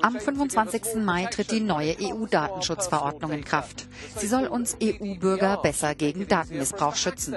Am 25. Mai tritt die neue EU-Datenschutzverordnung in Kraft. Sie soll uns EU-Bürger besser gegen Datenmissbrauch schützen.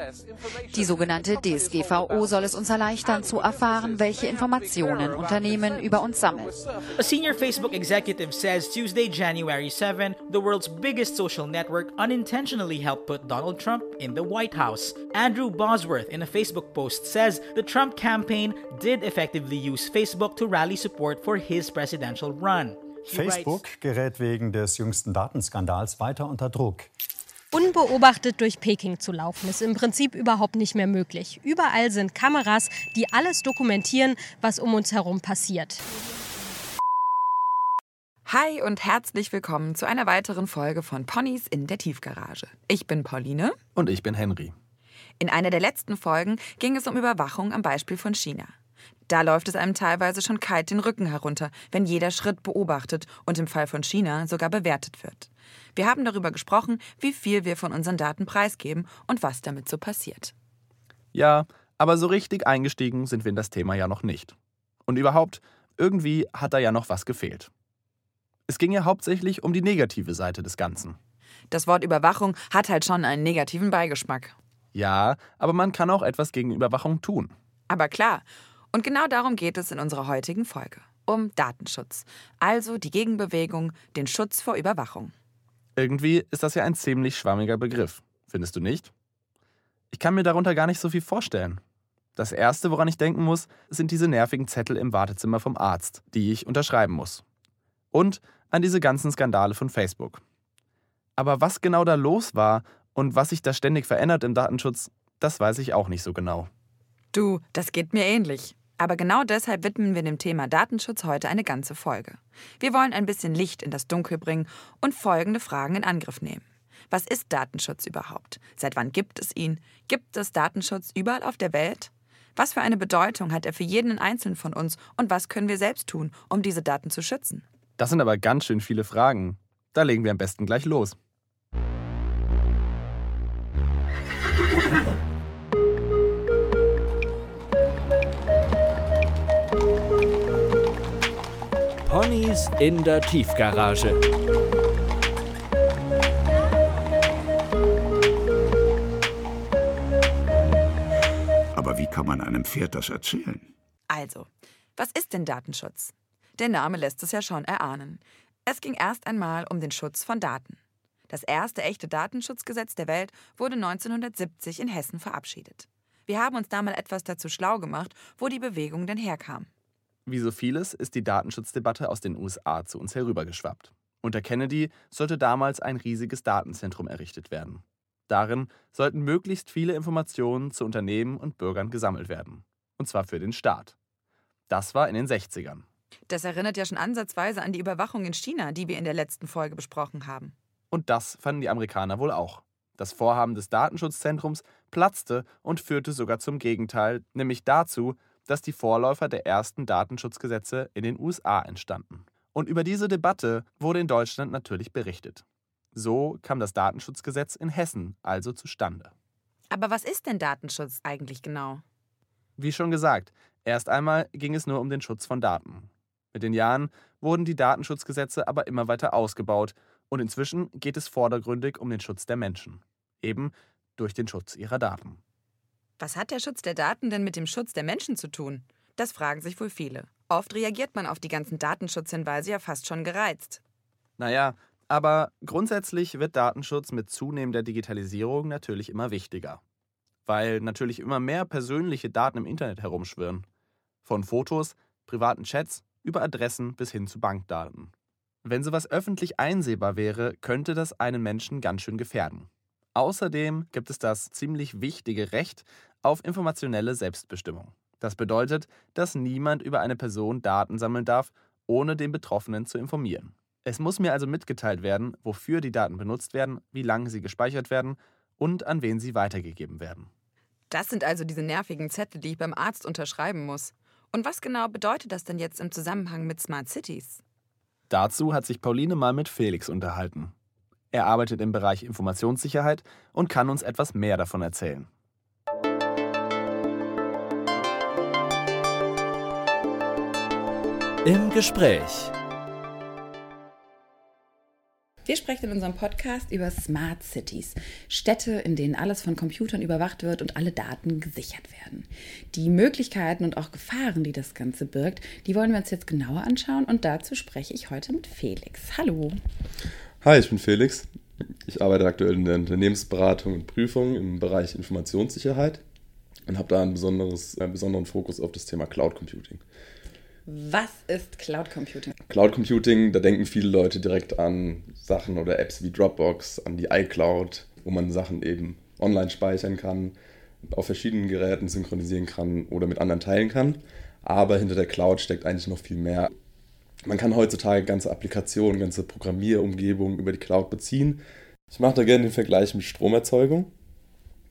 Die sogenannte DSGVO soll es uns erleichtern, zu erfahren, welche Informationen Unternehmen über uns sammeln. A senior Facebook executive says Tuesday, January 7, the world's biggest social network unintentionally helped put Donald Trump in the White House. Andrew Bosworth, in a Facebook post, says the Trump campaign did effectively use Facebook to rally support for his presidential run. He Facebook gerät wegen des jüngsten Datenskandals weiter unter Druck. Unbeobachtet durch Peking zu laufen, ist im Prinzip überhaupt nicht mehr möglich. Überall sind Kameras, die alles dokumentieren, was um uns herum passiert. Hi und herzlich willkommen zu einer weiteren Folge von Ponys in der Tiefgarage. Ich bin Pauline. Und ich bin Henry. In einer der letzten Folgen ging es um Überwachung am Beispiel von China. Da läuft es einem teilweise schon kalt den Rücken herunter, wenn jeder Schritt beobachtet und im Fall von China sogar bewertet wird. Wir haben darüber gesprochen, wie viel wir von unseren Daten preisgeben und was damit so passiert. Ja, aber so richtig eingestiegen sind wir in das Thema ja noch nicht. Und überhaupt, irgendwie hat da ja noch was gefehlt. Es ging ja hauptsächlich um die negative Seite des Ganzen. Das Wort Überwachung hat halt schon einen negativen Beigeschmack. Ja, aber man kann auch etwas gegen Überwachung tun. Aber klar, und genau darum geht es in unserer heutigen Folge. Um Datenschutz. Also die Gegenbewegung, den Schutz vor Überwachung. Irgendwie ist das ja ein ziemlich schwammiger Begriff, findest du nicht? Ich kann mir darunter gar nicht so viel vorstellen. Das Erste, woran ich denken muss, sind diese nervigen Zettel im Wartezimmer vom Arzt, die ich unterschreiben muss. Und an diese ganzen Skandale von Facebook. Aber was genau da los war und was sich da ständig verändert im Datenschutz, das weiß ich auch nicht so genau. Du, das geht mir ähnlich. Aber genau deshalb widmen wir dem Thema Datenschutz heute eine ganze Folge. Wir wollen ein bisschen Licht in das Dunkel bringen und folgende Fragen in Angriff nehmen. Was ist Datenschutz überhaupt? Seit wann gibt es ihn? Gibt es Datenschutz überall auf der Welt? Was für eine Bedeutung hat er für jeden Einzelnen von uns und was können wir selbst tun, um diese Daten zu schützen? Das sind aber ganz schön viele Fragen. Da legen wir am besten gleich los. Ponys in der Tiefgarage. Aber wie kann man einem Pferd das erzählen? Also, was ist denn Datenschutz? Der Name lässt es ja schon erahnen. Es ging erst einmal um den Schutz von Daten. Das erste echte Datenschutzgesetz der Welt wurde 1970 in Hessen verabschiedet. Wir haben uns da mal etwas dazu schlau gemacht, wo die Bewegung denn herkam. Wie so vieles ist die Datenschutzdebatte aus den USA zu uns herübergeschwappt. Unter Kennedy sollte damals ein riesiges Datenzentrum errichtet werden. Darin sollten möglichst viele Informationen zu Unternehmen und Bürgern gesammelt werden. Und zwar für den Staat. Das war in den 60ern. Das erinnert ja schon ansatzweise an die Überwachung in China, die wir in der letzten Folge besprochen haben. Und das fanden die Amerikaner wohl auch. Das Vorhaben des Datenschutzzentrums platzte und führte sogar zum Gegenteil, nämlich dazu, dass die Vorläufer der ersten Datenschutzgesetze in den USA entstanden. Und über diese Debatte wurde in Deutschland natürlich berichtet. So kam das Datenschutzgesetz in Hessen also zustande. Aber was ist denn Datenschutz eigentlich genau? Wie schon gesagt, erst einmal ging es nur um den Schutz von Daten. Mit den Jahren wurden die Datenschutzgesetze aber immer weiter ausgebaut und inzwischen geht es vordergründig um den Schutz der Menschen, eben durch den Schutz ihrer Daten. Was hat der Schutz der Daten denn mit dem Schutz der Menschen zu tun? Das fragen sich wohl viele. Oft reagiert man auf die ganzen Datenschutzhinweise ja fast schon gereizt. Naja, aber grundsätzlich wird Datenschutz mit zunehmender Digitalisierung natürlich immer wichtiger. Weil natürlich immer mehr persönliche Daten im Internet herumschwirren. Von Fotos, privaten Chats über Adressen bis hin zu Bankdaten. Wenn sowas öffentlich einsehbar wäre, könnte das einen Menschen ganz schön gefährden. Außerdem gibt es das ziemlich wichtige Recht auf informationelle Selbstbestimmung. Das bedeutet, dass niemand über eine Person Daten sammeln darf, ohne den Betroffenen zu informieren. Es muss mir also mitgeteilt werden, wofür die Daten benutzt werden, wie lange sie gespeichert werden und an wen sie weitergegeben werden. Das sind also diese nervigen Zettel, die ich beim Arzt unterschreiben muss. Und was genau bedeutet das denn jetzt im Zusammenhang mit Smart Cities? Dazu hat sich Pauline mal mit Felix unterhalten. Er arbeitet im Bereich Informationssicherheit und kann uns etwas mehr davon erzählen. Im Gespräch. Wir sprechen in unserem Podcast über Smart Cities, Städte, in denen alles von Computern überwacht wird und alle Daten gesichert werden. Die Möglichkeiten und auch Gefahren, die das Ganze birgt, die wollen wir uns jetzt genauer anschauen und dazu spreche ich heute mit Felix. Hallo. Hi, ich bin Felix. Ich arbeite aktuell in der Unternehmensberatung und Prüfung im Bereich Informationssicherheit und habe da einen, einen besonderen Fokus auf das Thema Cloud Computing. Was ist Cloud Computing? Cloud Computing, da denken viele Leute direkt an Sachen oder Apps wie Dropbox, an die iCloud, wo man Sachen eben online speichern kann, auf verschiedenen Geräten synchronisieren kann oder mit anderen teilen kann. Aber hinter der Cloud steckt eigentlich noch viel mehr. Man kann heutzutage ganze Applikationen, ganze Programmierumgebungen über die Cloud beziehen. Ich mache da gerne den Vergleich mit Stromerzeugung.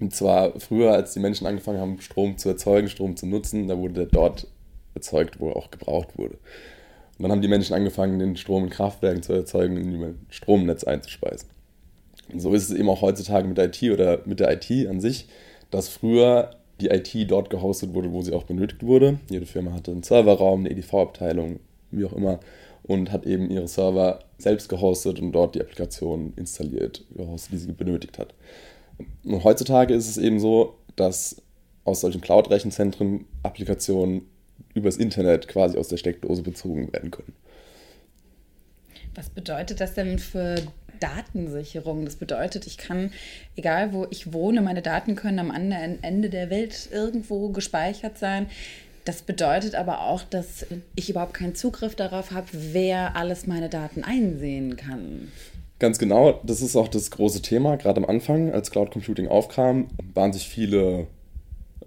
Und zwar früher, als die Menschen angefangen haben, Strom zu erzeugen, Strom zu nutzen, da wurde der dort erzeugt, wo er auch gebraucht wurde. Und dann haben die Menschen angefangen, den Strom in Kraftwerken zu erzeugen und in ein Stromnetz einzuspeisen. Und so ist es eben auch heutzutage mit IT oder mit der IT an sich, dass früher die IT dort gehostet wurde, wo sie auch benötigt wurde. Jede Firma hatte einen Serverraum, eine EDV-Abteilung, wie auch immer, und hat eben ihre Server selbst gehostet und dort die Applikationen installiert, gehostet, die sie benötigt hat. Und heutzutage ist es eben so, dass aus solchen Cloud-Rechenzentren Applikationen übers Internet quasi aus der Steckdose bezogen werden können. Was bedeutet das denn für Datensicherung? Das bedeutet, ich kann, egal wo ich wohne, meine Daten können am anderen Ende der Welt irgendwo gespeichert sein. Das bedeutet aber auch, dass ich überhaupt keinen Zugriff darauf habe, wer alles meine Daten einsehen kann. Ganz genau, das ist auch das große Thema. Gerade am Anfang, als Cloud Computing aufkam, waren sich viele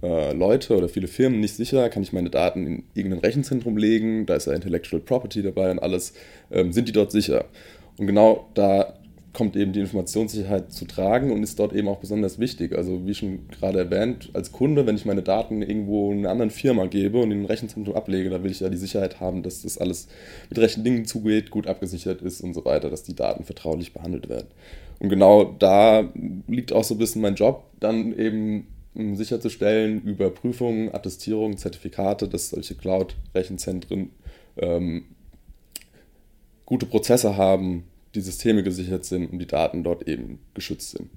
äh, Leute oder viele Firmen nicht sicher, kann ich meine Daten in irgendein Rechenzentrum legen, da ist ja Intellectual Property dabei und alles, ähm, sind die dort sicher? Und genau da kommt eben die Informationssicherheit zu tragen und ist dort eben auch besonders wichtig. Also wie schon gerade erwähnt, als Kunde, wenn ich meine Daten irgendwo in einer anderen Firma gebe und in ein Rechenzentrum ablege, da will ich ja die Sicherheit haben, dass das alles mit rechten Dingen zugeht, gut abgesichert ist und so weiter, dass die Daten vertraulich behandelt werden. Und genau da liegt auch so ein bisschen mein Job, dann eben sicherzustellen über Prüfungen, Attestierungen, Zertifikate, dass solche Cloud-Rechenzentren ähm, gute Prozesse haben, die Systeme gesichert sind und die Daten dort eben geschützt sind.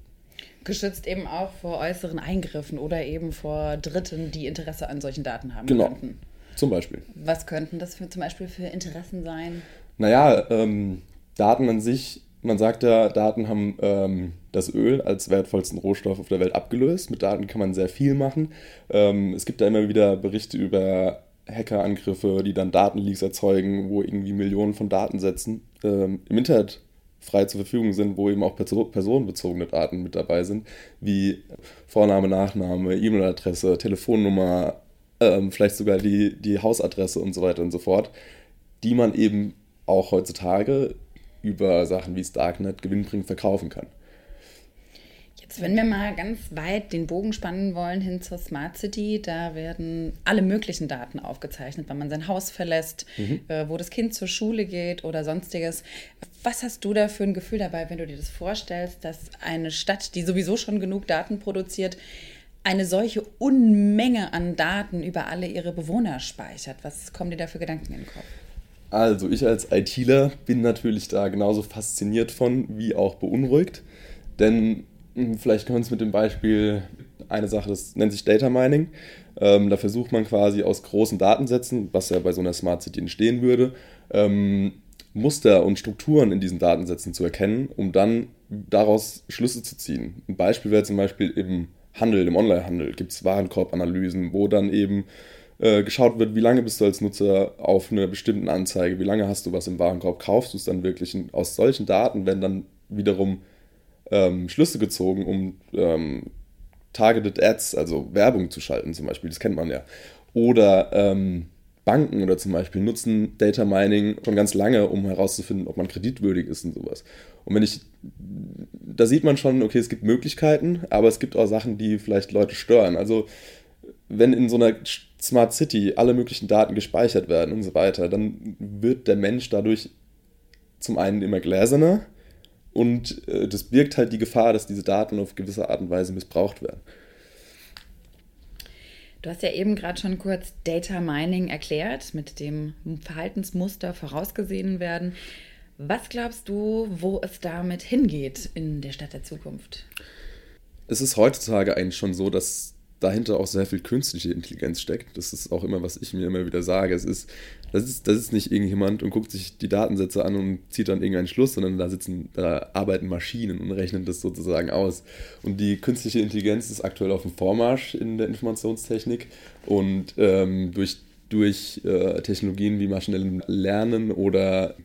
Geschützt eben auch vor äußeren Eingriffen oder eben vor Dritten, die Interesse an solchen Daten haben genau. könnten. Zum Beispiel. Was könnten das für, zum Beispiel für Interessen sein? Naja, ähm, Daten an sich man sagt ja, Daten haben ähm, das Öl als wertvollsten Rohstoff auf der Welt abgelöst. Mit Daten kann man sehr viel machen. Ähm, es gibt da immer wieder Berichte über Hackerangriffe, die dann Datenleaks erzeugen, wo irgendwie Millionen von Datensätzen ähm, im Internet frei zur Verfügung sind, wo eben auch personenbezogene Daten mit dabei sind, wie Vorname, Nachname, E-Mail-Adresse, Telefonnummer, ähm, vielleicht sogar die, die Hausadresse und so weiter und so fort, die man eben auch heutzutage über Sachen wie das Darknet gewinnbringend verkaufen kann. Jetzt, wenn wir mal ganz weit den Bogen spannen wollen hin zur Smart City, da werden alle möglichen Daten aufgezeichnet, wenn man sein Haus verlässt, mhm. äh, wo das Kind zur Schule geht oder sonstiges. Was hast du da für ein Gefühl dabei, wenn du dir das vorstellst, dass eine Stadt, die sowieso schon genug Daten produziert, eine solche Unmenge an Daten über alle ihre Bewohner speichert? Was kommen dir da für Gedanken in den Kopf? Also ich als ITler bin natürlich da genauso fasziniert von wie auch beunruhigt. Denn hm, vielleicht können wir uns mit dem Beispiel eine Sache, das nennt sich Data Mining. Ähm, da versucht man quasi aus großen Datensätzen, was ja bei so einer Smart City entstehen würde, ähm, Muster und Strukturen in diesen Datensätzen zu erkennen, um dann daraus Schlüsse zu ziehen. Ein Beispiel wäre zum Beispiel im Handel, im Onlinehandel gibt es Warenkorbanalysen, wo dann eben äh, geschaut wird, wie lange bist du als Nutzer auf einer bestimmten Anzeige, wie lange hast du was im Warenkorb, kaufst du es dann wirklich. Und aus solchen Daten werden dann wiederum ähm, Schlüsse gezogen, um ähm, Targeted Ads, also Werbung zu schalten zum Beispiel, das kennt man ja. Oder ähm, Banken oder zum Beispiel nutzen Data Mining schon ganz lange, um herauszufinden, ob man kreditwürdig ist und sowas. Und wenn ich, da sieht man schon, okay, es gibt Möglichkeiten, aber es gibt auch Sachen, die vielleicht Leute stören. Also wenn in so einer Smart City alle möglichen Daten gespeichert werden und so weiter, dann wird der Mensch dadurch zum einen immer gläserner und äh, das birgt halt die Gefahr, dass diese Daten auf gewisse Art und Weise missbraucht werden. Du hast ja eben gerade schon kurz Data Mining erklärt, mit dem Verhaltensmuster vorausgesehen werden. Was glaubst du, wo es damit hingeht in der Stadt der Zukunft? Es ist heutzutage eigentlich schon so, dass dahinter auch sehr viel künstliche Intelligenz steckt. Das ist auch immer, was ich mir immer wieder sage. Es ist, das ist, das ist nicht irgendjemand und guckt sich die Datensätze an und zieht dann irgendeinen Schluss, sondern da sitzen, da arbeiten Maschinen und rechnen das sozusagen aus. Und die künstliche Intelligenz ist aktuell auf dem Vormarsch in der Informationstechnik und ähm, durch, durch äh, Technologien wie maschinellem Lernen oder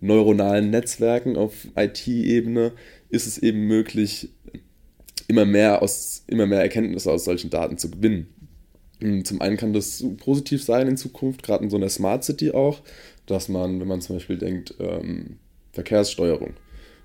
neuronalen Netzwerken auf IT-Ebene ist es eben möglich, immer mehr, aus, immer mehr Erkenntnisse aus solchen Daten zu gewinnen. Zum einen kann das positiv sein in Zukunft, gerade in so einer Smart City auch, dass man, wenn man zum Beispiel denkt, ähm, Verkehrssteuerung,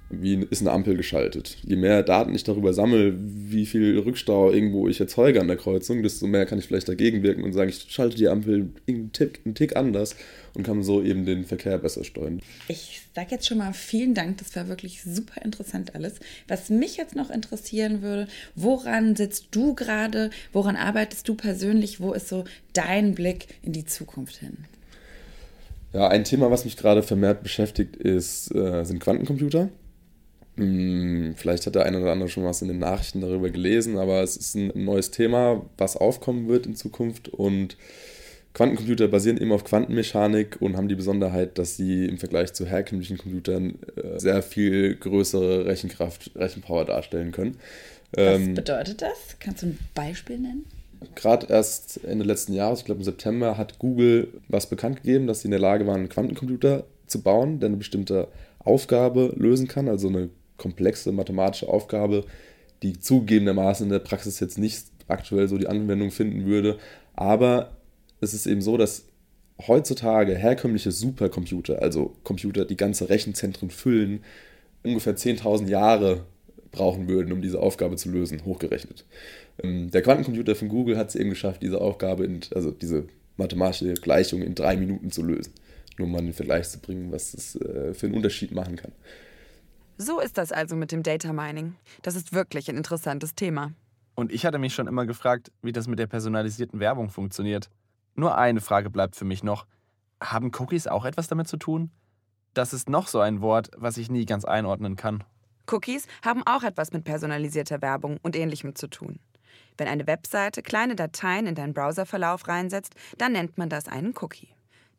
wie ist eine Ampel geschaltet. Je mehr Daten ich darüber sammle, wie viel Rückstau irgendwo ich erzeuge an der Kreuzung, desto mehr kann ich vielleicht dagegen wirken und sagen, ich schalte die Ampel einen Tick, einen Tick anders und kann so eben den Verkehr besser steuern. Ich sage jetzt schon mal vielen Dank, das war wirklich super interessant alles. Was mich jetzt noch interessieren würde, woran sitzt du gerade, woran arbeitest du persönlich, wo ist so dein Blick in die Zukunft hin? Ja, ein Thema, was mich gerade vermehrt beschäftigt, ist, äh, sind Quantencomputer. Hm, vielleicht hat der eine oder andere schon was in den Nachrichten darüber gelesen, aber es ist ein neues Thema, was aufkommen wird in Zukunft. Und Quantencomputer basieren eben auf Quantenmechanik und haben die Besonderheit, dass sie im Vergleich zu herkömmlichen Computern äh, sehr viel größere Rechenkraft, Rechenpower darstellen können. Was ähm, bedeutet das? Kannst du ein Beispiel nennen? Gerade erst Ende letzten Jahres, ich glaube im September, hat Google was bekannt gegeben, dass sie in der Lage waren, einen Quantencomputer zu bauen, der eine bestimmte Aufgabe lösen kann, also eine komplexe mathematische Aufgabe, die zugegebenermaßen in der Praxis jetzt nicht aktuell so die Anwendung finden würde. Aber es ist eben so, dass heutzutage herkömmliche Supercomputer, also Computer, die ganze Rechenzentren füllen, ungefähr 10.000 Jahre brauchen würden, um diese Aufgabe zu lösen, hochgerechnet. Ähm, der Quantencomputer von Google hat es eben geschafft, diese Aufgabe, in, also diese mathematische Gleichung in drei Minuten zu lösen. Nur mal einen Vergleich zu bringen, was das äh, für einen Unterschied machen kann. So ist das also mit dem Data Mining. Das ist wirklich ein interessantes Thema. Und ich hatte mich schon immer gefragt, wie das mit der personalisierten Werbung funktioniert. Nur eine Frage bleibt für mich noch. Haben Cookies auch etwas damit zu tun? Das ist noch so ein Wort, was ich nie ganz einordnen kann. Cookies haben auch etwas mit personalisierter Werbung und ähnlichem zu tun. Wenn eine Webseite kleine Dateien in deinen Browserverlauf reinsetzt, dann nennt man das einen Cookie.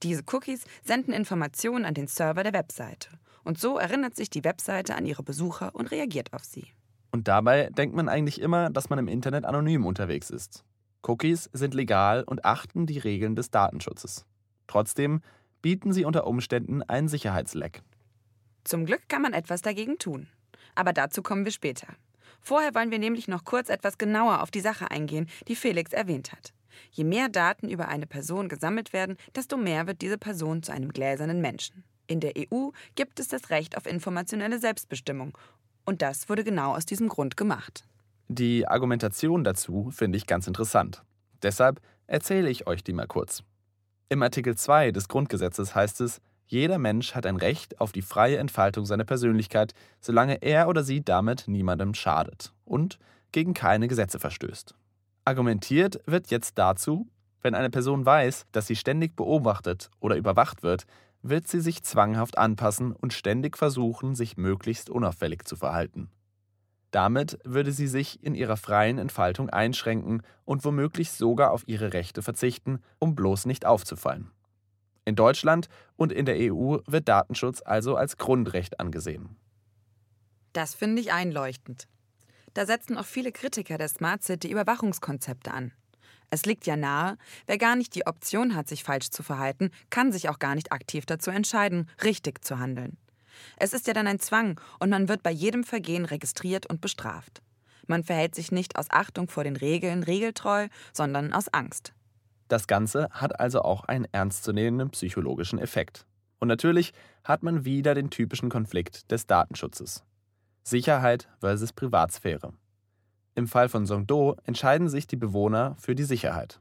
Diese Cookies senden Informationen an den Server der Webseite. Und so erinnert sich die Webseite an ihre Besucher und reagiert auf sie. Und dabei denkt man eigentlich immer, dass man im Internet anonym unterwegs ist. Cookies sind legal und achten die Regeln des Datenschutzes. Trotzdem bieten sie unter Umständen einen Sicherheitsleck. Zum Glück kann man etwas dagegen tun. Aber dazu kommen wir später. Vorher wollen wir nämlich noch kurz etwas genauer auf die Sache eingehen, die Felix erwähnt hat. Je mehr Daten über eine Person gesammelt werden, desto mehr wird diese Person zu einem gläsernen Menschen. In der EU gibt es das Recht auf informationelle Selbstbestimmung. Und das wurde genau aus diesem Grund gemacht. Die Argumentation dazu finde ich ganz interessant. Deshalb erzähle ich euch die mal kurz. Im Artikel 2 des Grundgesetzes heißt es, jeder Mensch hat ein Recht auf die freie Entfaltung seiner Persönlichkeit, solange er oder sie damit niemandem schadet und gegen keine Gesetze verstößt. Argumentiert wird jetzt dazu, wenn eine Person weiß, dass sie ständig beobachtet oder überwacht wird, wird sie sich zwanghaft anpassen und ständig versuchen, sich möglichst unauffällig zu verhalten. Damit würde sie sich in ihrer freien Entfaltung einschränken und womöglich sogar auf ihre Rechte verzichten, um bloß nicht aufzufallen. In Deutschland und in der EU wird Datenschutz also als Grundrecht angesehen. Das finde ich einleuchtend. Da setzen auch viele Kritiker der Smart City Überwachungskonzepte an. Es liegt ja nahe, wer gar nicht die Option hat, sich falsch zu verhalten, kann sich auch gar nicht aktiv dazu entscheiden, richtig zu handeln. Es ist ja dann ein Zwang und man wird bei jedem Vergehen registriert und bestraft. Man verhält sich nicht aus Achtung vor den Regeln regeltreu, sondern aus Angst. Das Ganze hat also auch einen ernstzunehmenden psychologischen Effekt. Und natürlich hat man wieder den typischen Konflikt des Datenschutzes. Sicherheit versus Privatsphäre. Im Fall von Songdo entscheiden sich die Bewohner für die Sicherheit.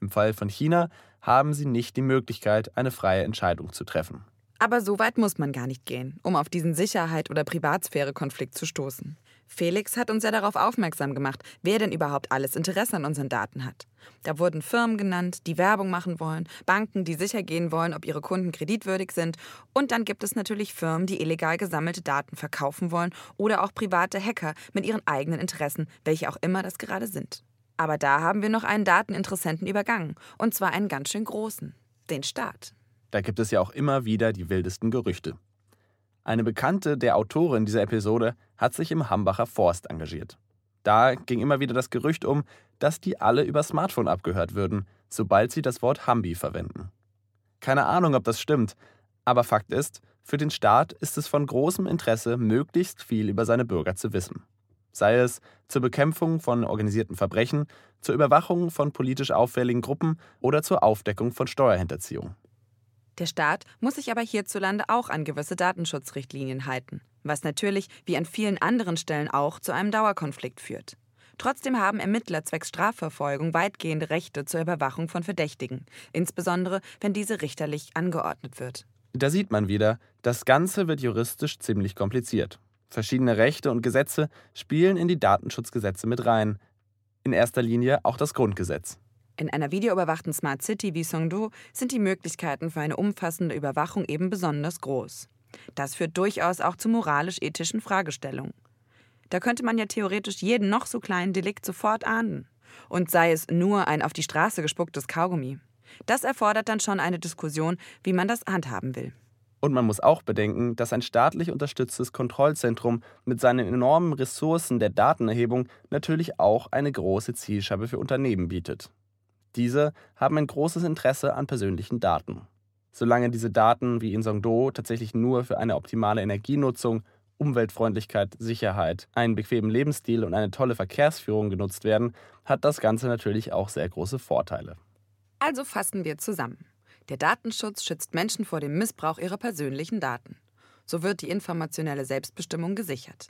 Im Fall von China haben sie nicht die Möglichkeit, eine freie Entscheidung zu treffen. Aber so weit muss man gar nicht gehen, um auf diesen Sicherheit- oder Privatsphäre-Konflikt zu stoßen. Felix hat uns ja darauf aufmerksam gemacht, wer denn überhaupt alles Interesse an unseren Daten hat. Da wurden Firmen genannt, die Werbung machen wollen, Banken, die sicher gehen wollen, ob ihre Kunden kreditwürdig sind. Und dann gibt es natürlich Firmen, die illegal gesammelte Daten verkaufen wollen oder auch private Hacker mit ihren eigenen Interessen, welche auch immer das gerade sind. Aber da haben wir noch einen Dateninteressenten übergangen, und zwar einen ganz schön großen, den Staat. Da gibt es ja auch immer wieder die wildesten Gerüchte. Eine Bekannte der Autorin dieser Episode hat sich im Hambacher Forst engagiert. Da ging immer wieder das Gerücht um, dass die alle über Smartphone abgehört würden, sobald sie das Wort Hambi verwenden. Keine Ahnung, ob das stimmt, aber Fakt ist, für den Staat ist es von großem Interesse, möglichst viel über seine Bürger zu wissen. Sei es zur Bekämpfung von organisierten Verbrechen, zur Überwachung von politisch auffälligen Gruppen oder zur Aufdeckung von Steuerhinterziehung. Der Staat muss sich aber hierzulande auch an gewisse Datenschutzrichtlinien halten, was natürlich wie an vielen anderen Stellen auch zu einem Dauerkonflikt führt. Trotzdem haben Ermittler zwecks Strafverfolgung weitgehende Rechte zur Überwachung von Verdächtigen, insbesondere wenn diese richterlich angeordnet wird. Da sieht man wieder, das Ganze wird juristisch ziemlich kompliziert. Verschiedene Rechte und Gesetze spielen in die Datenschutzgesetze mit rein. In erster Linie auch das Grundgesetz. In einer videoüberwachten Smart City wie Songdo sind die Möglichkeiten für eine umfassende Überwachung eben besonders groß. Das führt durchaus auch zu moralisch-ethischen Fragestellungen. Da könnte man ja theoretisch jeden noch so kleinen Delikt sofort ahnden. Und sei es nur ein auf die Straße gespucktes Kaugummi. Das erfordert dann schon eine Diskussion, wie man das handhaben will. Und man muss auch bedenken, dass ein staatlich unterstütztes Kontrollzentrum mit seinen enormen Ressourcen der Datenerhebung natürlich auch eine große Zielscheibe für Unternehmen bietet. Diese haben ein großes Interesse an persönlichen Daten. Solange diese Daten wie in Songdo tatsächlich nur für eine optimale Energienutzung, Umweltfreundlichkeit, Sicherheit, einen bequemen Lebensstil und eine tolle Verkehrsführung genutzt werden, hat das Ganze natürlich auch sehr große Vorteile. Also fassen wir zusammen. Der Datenschutz schützt Menschen vor dem Missbrauch ihrer persönlichen Daten. So wird die informationelle Selbstbestimmung gesichert.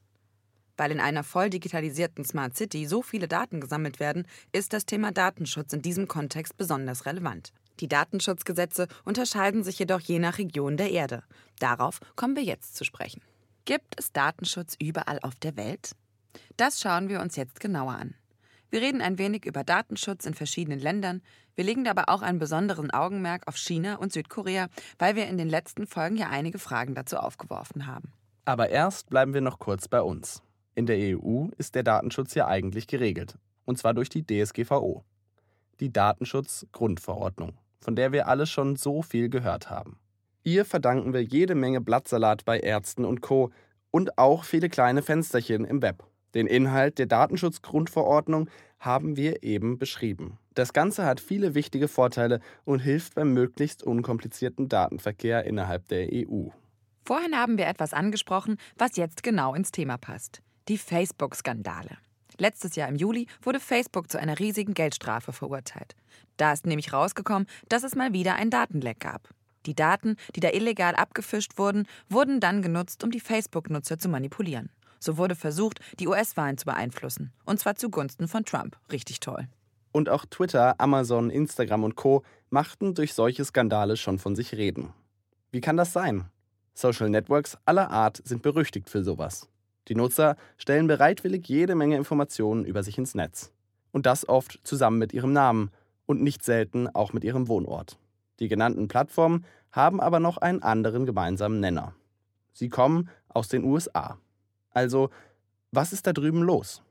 Weil in einer voll digitalisierten Smart City so viele Daten gesammelt werden, ist das Thema Datenschutz in diesem Kontext besonders relevant. Die Datenschutzgesetze unterscheiden sich jedoch je nach Region der Erde. Darauf kommen wir jetzt zu sprechen. Gibt es Datenschutz überall auf der Welt? Das schauen wir uns jetzt genauer an. Wir reden ein wenig über Datenschutz in verschiedenen Ländern. Wir legen dabei auch einen besonderen Augenmerk auf China und Südkorea, weil wir in den letzten Folgen ja einige Fragen dazu aufgeworfen haben. Aber erst bleiben wir noch kurz bei uns. In der EU ist der Datenschutz ja eigentlich geregelt, und zwar durch die DSGVO, die Datenschutzgrundverordnung, von der wir alle schon so viel gehört haben. Ihr verdanken wir jede Menge Blattsalat bei Ärzten und Co. und auch viele kleine Fensterchen im Web. Den Inhalt der Datenschutzgrundverordnung haben wir eben beschrieben. Das Ganze hat viele wichtige Vorteile und hilft beim möglichst unkomplizierten Datenverkehr innerhalb der EU. Vorhin haben wir etwas angesprochen, was jetzt genau ins Thema passt die Facebook-Skandale. Letztes Jahr im Juli wurde Facebook zu einer riesigen Geldstrafe verurteilt. Da ist nämlich rausgekommen, dass es mal wieder ein Datenleck gab. Die Daten, die da illegal abgefischt wurden, wurden dann genutzt, um die Facebook-Nutzer zu manipulieren. So wurde versucht, die US-Wahlen zu beeinflussen. Und zwar zugunsten von Trump. Richtig toll. Und auch Twitter, Amazon, Instagram und Co. machten durch solche Skandale schon von sich reden. Wie kann das sein? Social Networks aller Art sind berüchtigt für sowas. Die Nutzer stellen bereitwillig jede Menge Informationen über sich ins Netz. Und das oft zusammen mit ihrem Namen und nicht selten auch mit ihrem Wohnort. Die genannten Plattformen haben aber noch einen anderen gemeinsamen Nenner. Sie kommen aus den USA. Also, was ist da drüben los?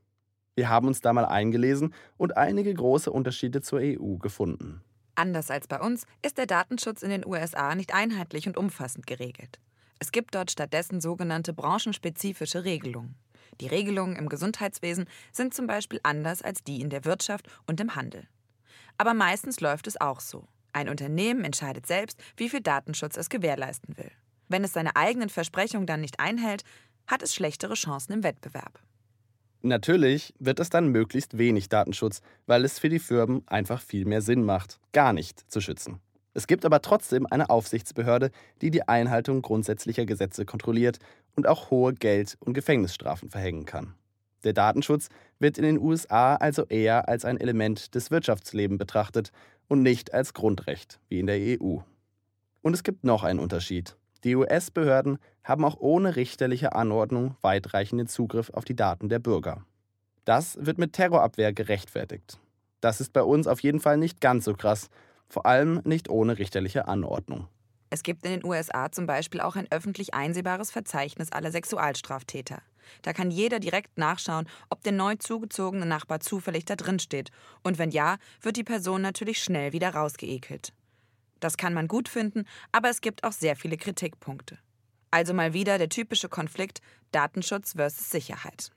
Wir haben uns da mal eingelesen und einige große Unterschiede zur EU gefunden. Anders als bei uns ist der Datenschutz in den USA nicht einheitlich und umfassend geregelt. Es gibt dort stattdessen sogenannte branchenspezifische Regelungen. Die Regelungen im Gesundheitswesen sind zum Beispiel anders als die in der Wirtschaft und im Handel. Aber meistens läuft es auch so. Ein Unternehmen entscheidet selbst, wie viel Datenschutz es gewährleisten will. Wenn es seine eigenen Versprechungen dann nicht einhält, hat es schlechtere Chancen im Wettbewerb. Natürlich wird es dann möglichst wenig Datenschutz, weil es für die Firmen einfach viel mehr Sinn macht, gar nicht zu schützen. Es gibt aber trotzdem eine Aufsichtsbehörde, die die Einhaltung grundsätzlicher Gesetze kontrolliert und auch hohe Geld- und Gefängnisstrafen verhängen kann. Der Datenschutz wird in den USA also eher als ein Element des Wirtschaftslebens betrachtet und nicht als Grundrecht wie in der EU. Und es gibt noch einen Unterschied. Die US-Behörden haben auch ohne richterliche Anordnung weitreichenden Zugriff auf die Daten der Bürger. Das wird mit Terrorabwehr gerechtfertigt. Das ist bei uns auf jeden Fall nicht ganz so krass, vor allem nicht ohne richterliche Anordnung. Es gibt in den USA zum Beispiel auch ein öffentlich einsehbares Verzeichnis aller Sexualstraftäter. Da kann jeder direkt nachschauen, ob der neu zugezogene Nachbar zufällig da drin steht. Und wenn ja, wird die Person natürlich schnell wieder rausgeekelt. Das kann man gut finden, aber es gibt auch sehr viele Kritikpunkte. Also mal wieder der typische Konflikt Datenschutz versus Sicherheit.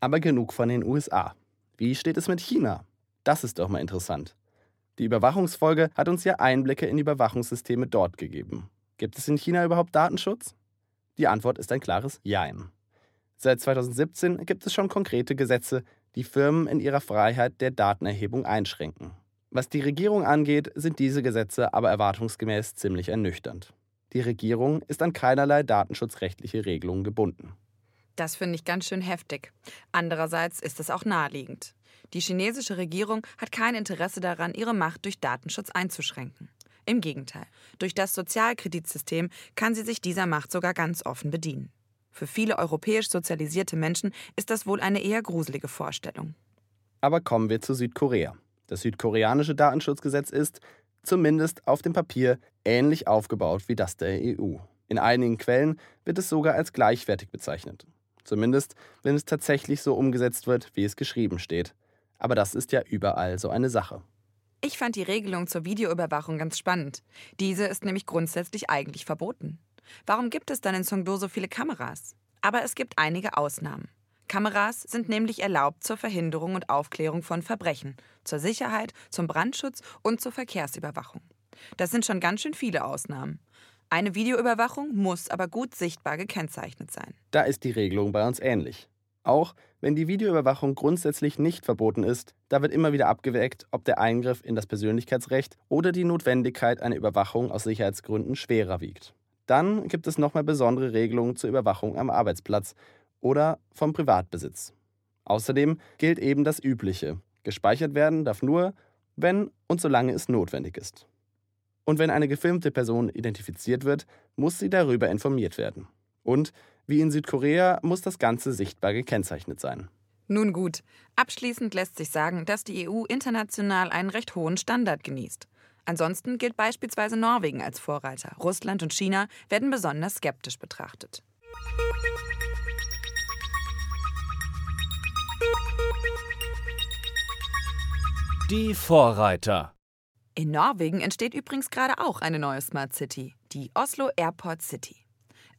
Aber genug von den USA. Wie steht es mit China? Das ist doch mal interessant. Die Überwachungsfolge hat uns ja Einblicke in die Überwachungssysteme dort gegeben. Gibt es in China überhaupt Datenschutz? Die Antwort ist ein klares Jein. Seit 2017 gibt es schon konkrete Gesetze, die Firmen in ihrer Freiheit der Datenerhebung einschränken. Was die Regierung angeht, sind diese Gesetze aber erwartungsgemäß ziemlich ernüchternd. Die Regierung ist an keinerlei datenschutzrechtliche Regelungen gebunden. Das finde ich ganz schön heftig. Andererseits ist es auch naheliegend. Die chinesische Regierung hat kein Interesse daran, ihre Macht durch Datenschutz einzuschränken. Im Gegenteil, durch das Sozialkreditsystem kann sie sich dieser Macht sogar ganz offen bedienen. Für viele europäisch sozialisierte Menschen ist das wohl eine eher gruselige Vorstellung. Aber kommen wir zu Südkorea. Das südkoreanische Datenschutzgesetz ist, zumindest auf dem Papier, ähnlich aufgebaut wie das der EU. In einigen Quellen wird es sogar als gleichwertig bezeichnet. Zumindest, wenn es tatsächlich so umgesetzt wird, wie es geschrieben steht. Aber das ist ja überall so eine Sache. Ich fand die Regelung zur Videoüberwachung ganz spannend. Diese ist nämlich grundsätzlich eigentlich verboten. Warum gibt es dann in Songdo so viele Kameras? Aber es gibt einige Ausnahmen. Kameras sind nämlich erlaubt zur Verhinderung und Aufklärung von Verbrechen, zur Sicherheit, zum Brandschutz und zur Verkehrsüberwachung. Das sind schon ganz schön viele Ausnahmen. Eine Videoüberwachung muss aber gut sichtbar gekennzeichnet sein. Da ist die Regelung bei uns ähnlich. Auch wenn die Videoüberwachung grundsätzlich nicht verboten ist, da wird immer wieder abgewägt, ob der Eingriff in das Persönlichkeitsrecht oder die Notwendigkeit einer Überwachung aus Sicherheitsgründen schwerer wiegt. Dann gibt es nochmal besondere Regelungen zur Überwachung am Arbeitsplatz oder vom Privatbesitz. Außerdem gilt eben das Übliche. Gespeichert werden darf nur, wenn und solange es notwendig ist. Und wenn eine gefilmte Person identifiziert wird, muss sie darüber informiert werden. Und wie in Südkorea muss das Ganze sichtbar gekennzeichnet sein. Nun gut, abschließend lässt sich sagen, dass die EU international einen recht hohen Standard genießt. Ansonsten gilt beispielsweise Norwegen als Vorreiter. Russland und China werden besonders skeptisch betrachtet. Die Vorreiter. In Norwegen entsteht übrigens gerade auch eine neue Smart City, die Oslo Airport City.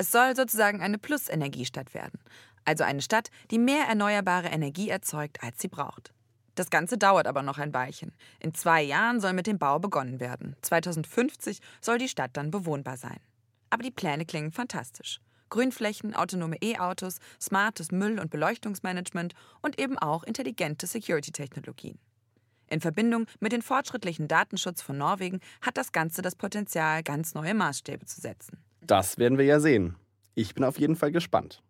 Es soll sozusagen eine Plus-Energiestadt werden, also eine Stadt, die mehr erneuerbare Energie erzeugt, als sie braucht. Das Ganze dauert aber noch ein Weilchen. In zwei Jahren soll mit dem Bau begonnen werden. 2050 soll die Stadt dann bewohnbar sein. Aber die Pläne klingen fantastisch. Grünflächen, autonome E-Autos, smartes Müll- und Beleuchtungsmanagement und eben auch intelligente Security-Technologien. In Verbindung mit dem fortschrittlichen Datenschutz von Norwegen hat das Ganze das Potenzial, ganz neue Maßstäbe zu setzen. Das werden wir ja sehen. Ich bin auf jeden Fall gespannt.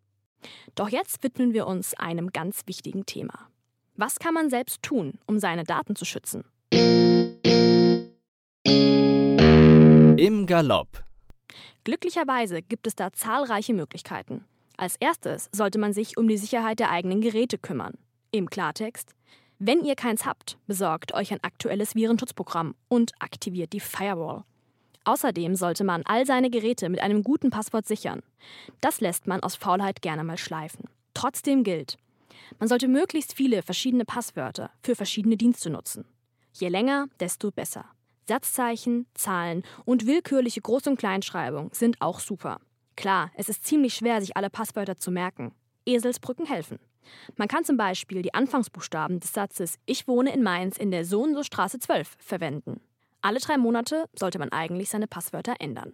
Doch jetzt widmen wir uns einem ganz wichtigen Thema. Was kann man selbst tun, um seine Daten zu schützen? Im Galopp. Glücklicherweise gibt es da zahlreiche Möglichkeiten. Als erstes sollte man sich um die Sicherheit der eigenen Geräte kümmern. Im Klartext, wenn ihr keins habt, besorgt euch ein aktuelles Virenschutzprogramm und aktiviert die Firewall. Außerdem sollte man all seine Geräte mit einem guten Passwort sichern. Das lässt man aus Faulheit gerne mal schleifen. Trotzdem gilt, man sollte möglichst viele verschiedene Passwörter für verschiedene Dienste nutzen. Je länger, desto besser. Satzzeichen, Zahlen und willkürliche Groß- und Kleinschreibung sind auch super. Klar, es ist ziemlich schwer, sich alle Passwörter zu merken. Eselsbrücken helfen. Man kann zum Beispiel die Anfangsbuchstaben des Satzes Ich wohne in Mainz in der So und so Straße 12 verwenden. Alle drei Monate sollte man eigentlich seine Passwörter ändern.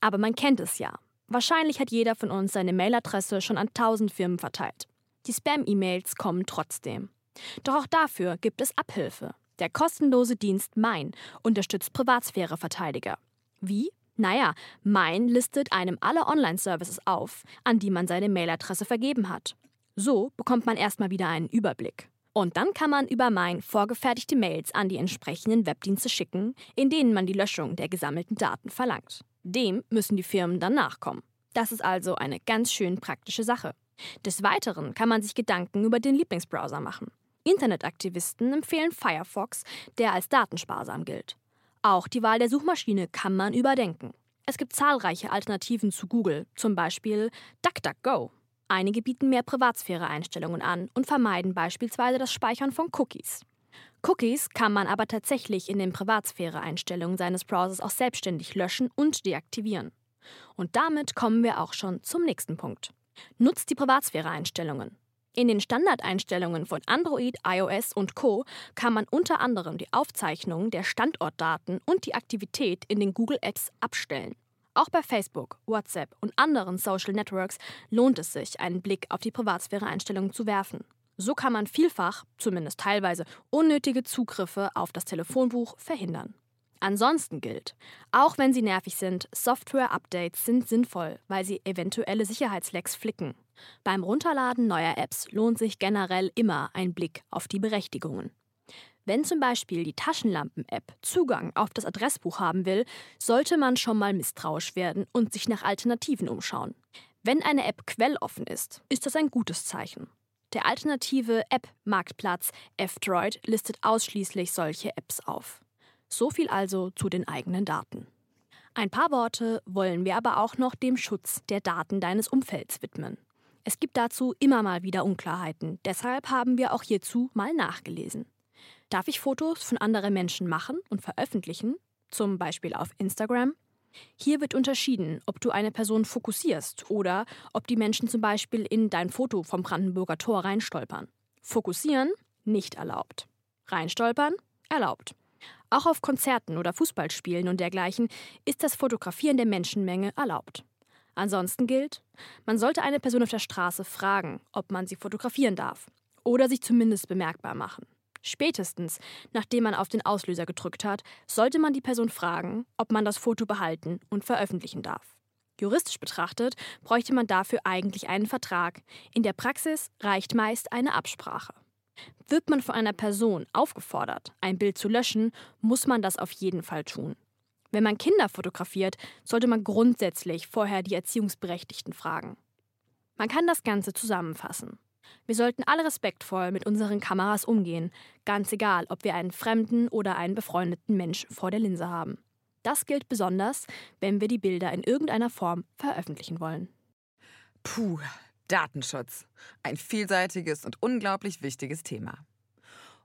Aber man kennt es ja. Wahrscheinlich hat jeder von uns seine Mailadresse schon an tausend Firmen verteilt. Die Spam-E-Mails kommen trotzdem. Doch auch dafür gibt es Abhilfe. Der kostenlose Dienst Mein unterstützt Privatsphäreverteidiger. Wie? Naja, Mein listet einem alle Online-Services auf, an die man seine Mailadresse vergeben hat. So bekommt man erstmal wieder einen Überblick. Und dann kann man über Mein vorgefertigte Mails an die entsprechenden Webdienste schicken, in denen man die Löschung der gesammelten Daten verlangt. Dem müssen die Firmen dann nachkommen. Das ist also eine ganz schön praktische Sache. Des Weiteren kann man sich Gedanken über den Lieblingsbrowser machen. Internetaktivisten empfehlen Firefox, der als datensparsam gilt. Auch die Wahl der Suchmaschine kann man überdenken. Es gibt zahlreiche Alternativen zu Google, zum Beispiel DuckDuckGo. Einige bieten mehr Privatsphäre-Einstellungen an und vermeiden beispielsweise das Speichern von Cookies. Cookies kann man aber tatsächlich in den Privatsphäre-Einstellungen seines Browsers auch selbstständig löschen und deaktivieren. Und damit kommen wir auch schon zum nächsten Punkt. Nutzt die Privatsphäre-Einstellungen. In den Standardeinstellungen von Android, iOS und Co kann man unter anderem die Aufzeichnung der Standortdaten und die Aktivität in den Google Apps abstellen. Auch bei Facebook, WhatsApp und anderen Social Networks lohnt es sich, einen Blick auf die Privatsphäre-Einstellungen zu werfen. So kann man vielfach, zumindest teilweise, unnötige Zugriffe auf das Telefonbuch verhindern. Ansonsten gilt, auch wenn sie nervig sind, Software-Updates sind sinnvoll, weil sie eventuelle Sicherheitslecks flicken. Beim Runterladen neuer Apps lohnt sich generell immer ein Blick auf die Berechtigungen. Wenn zum Beispiel die Taschenlampen-App Zugang auf das Adressbuch haben will, sollte man schon mal misstrauisch werden und sich nach Alternativen umschauen. Wenn eine App quelloffen ist, ist das ein gutes Zeichen. Der alternative App-Marktplatz F-Droid listet ausschließlich solche Apps auf. So viel also zu den eigenen Daten. Ein paar Worte wollen wir aber auch noch dem Schutz der Daten deines Umfelds widmen. Es gibt dazu immer mal wieder Unklarheiten, deshalb haben wir auch hierzu mal nachgelesen. Darf ich Fotos von anderen Menschen machen und veröffentlichen, zum Beispiel auf Instagram? Hier wird unterschieden, ob du eine Person fokussierst oder ob die Menschen zum Beispiel in dein Foto vom Brandenburger Tor reinstolpern. Fokussieren nicht erlaubt. Reinstolpern erlaubt. Auch auf Konzerten oder Fußballspielen und dergleichen ist das Fotografieren der Menschenmenge erlaubt. Ansonsten gilt, man sollte eine Person auf der Straße fragen, ob man sie fotografieren darf oder sich zumindest bemerkbar machen. Spätestens, nachdem man auf den Auslöser gedrückt hat, sollte man die Person fragen, ob man das Foto behalten und veröffentlichen darf. Juristisch betrachtet bräuchte man dafür eigentlich einen Vertrag. In der Praxis reicht meist eine Absprache. Wird man von einer Person aufgefordert, ein Bild zu löschen, muss man das auf jeden Fall tun. Wenn man Kinder fotografiert, sollte man grundsätzlich vorher die Erziehungsberechtigten fragen. Man kann das Ganze zusammenfassen. Wir sollten alle respektvoll mit unseren Kameras umgehen, ganz egal, ob wir einen fremden oder einen befreundeten Mensch vor der Linse haben. Das gilt besonders, wenn wir die Bilder in irgendeiner Form veröffentlichen wollen. Puh, Datenschutz. Ein vielseitiges und unglaublich wichtiges Thema.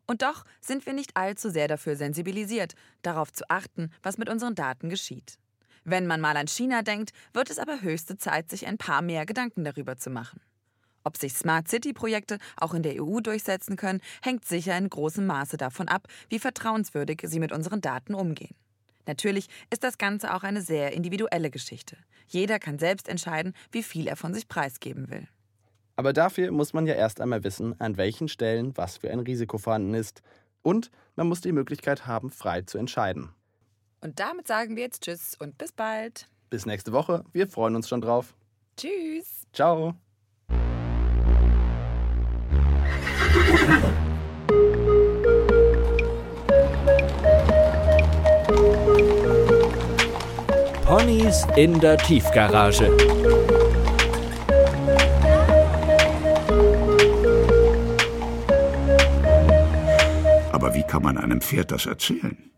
Und doch sind wir nicht allzu sehr dafür sensibilisiert, darauf zu achten, was mit unseren Daten geschieht. Wenn man mal an China denkt, wird es aber höchste Zeit, sich ein paar mehr Gedanken darüber zu machen. Ob sich Smart City-Projekte auch in der EU durchsetzen können, hängt sicher in großem Maße davon ab, wie vertrauenswürdig sie mit unseren Daten umgehen. Natürlich ist das Ganze auch eine sehr individuelle Geschichte. Jeder kann selbst entscheiden, wie viel er von sich preisgeben will. Aber dafür muss man ja erst einmal wissen, an welchen Stellen was für ein Risiko vorhanden ist. Und man muss die Möglichkeit haben, frei zu entscheiden. Und damit sagen wir jetzt Tschüss und bis bald. Bis nächste Woche. Wir freuen uns schon drauf. Tschüss. Ciao. Ponys in der Tiefgarage. Aber wie kann man einem Pferd das erzählen?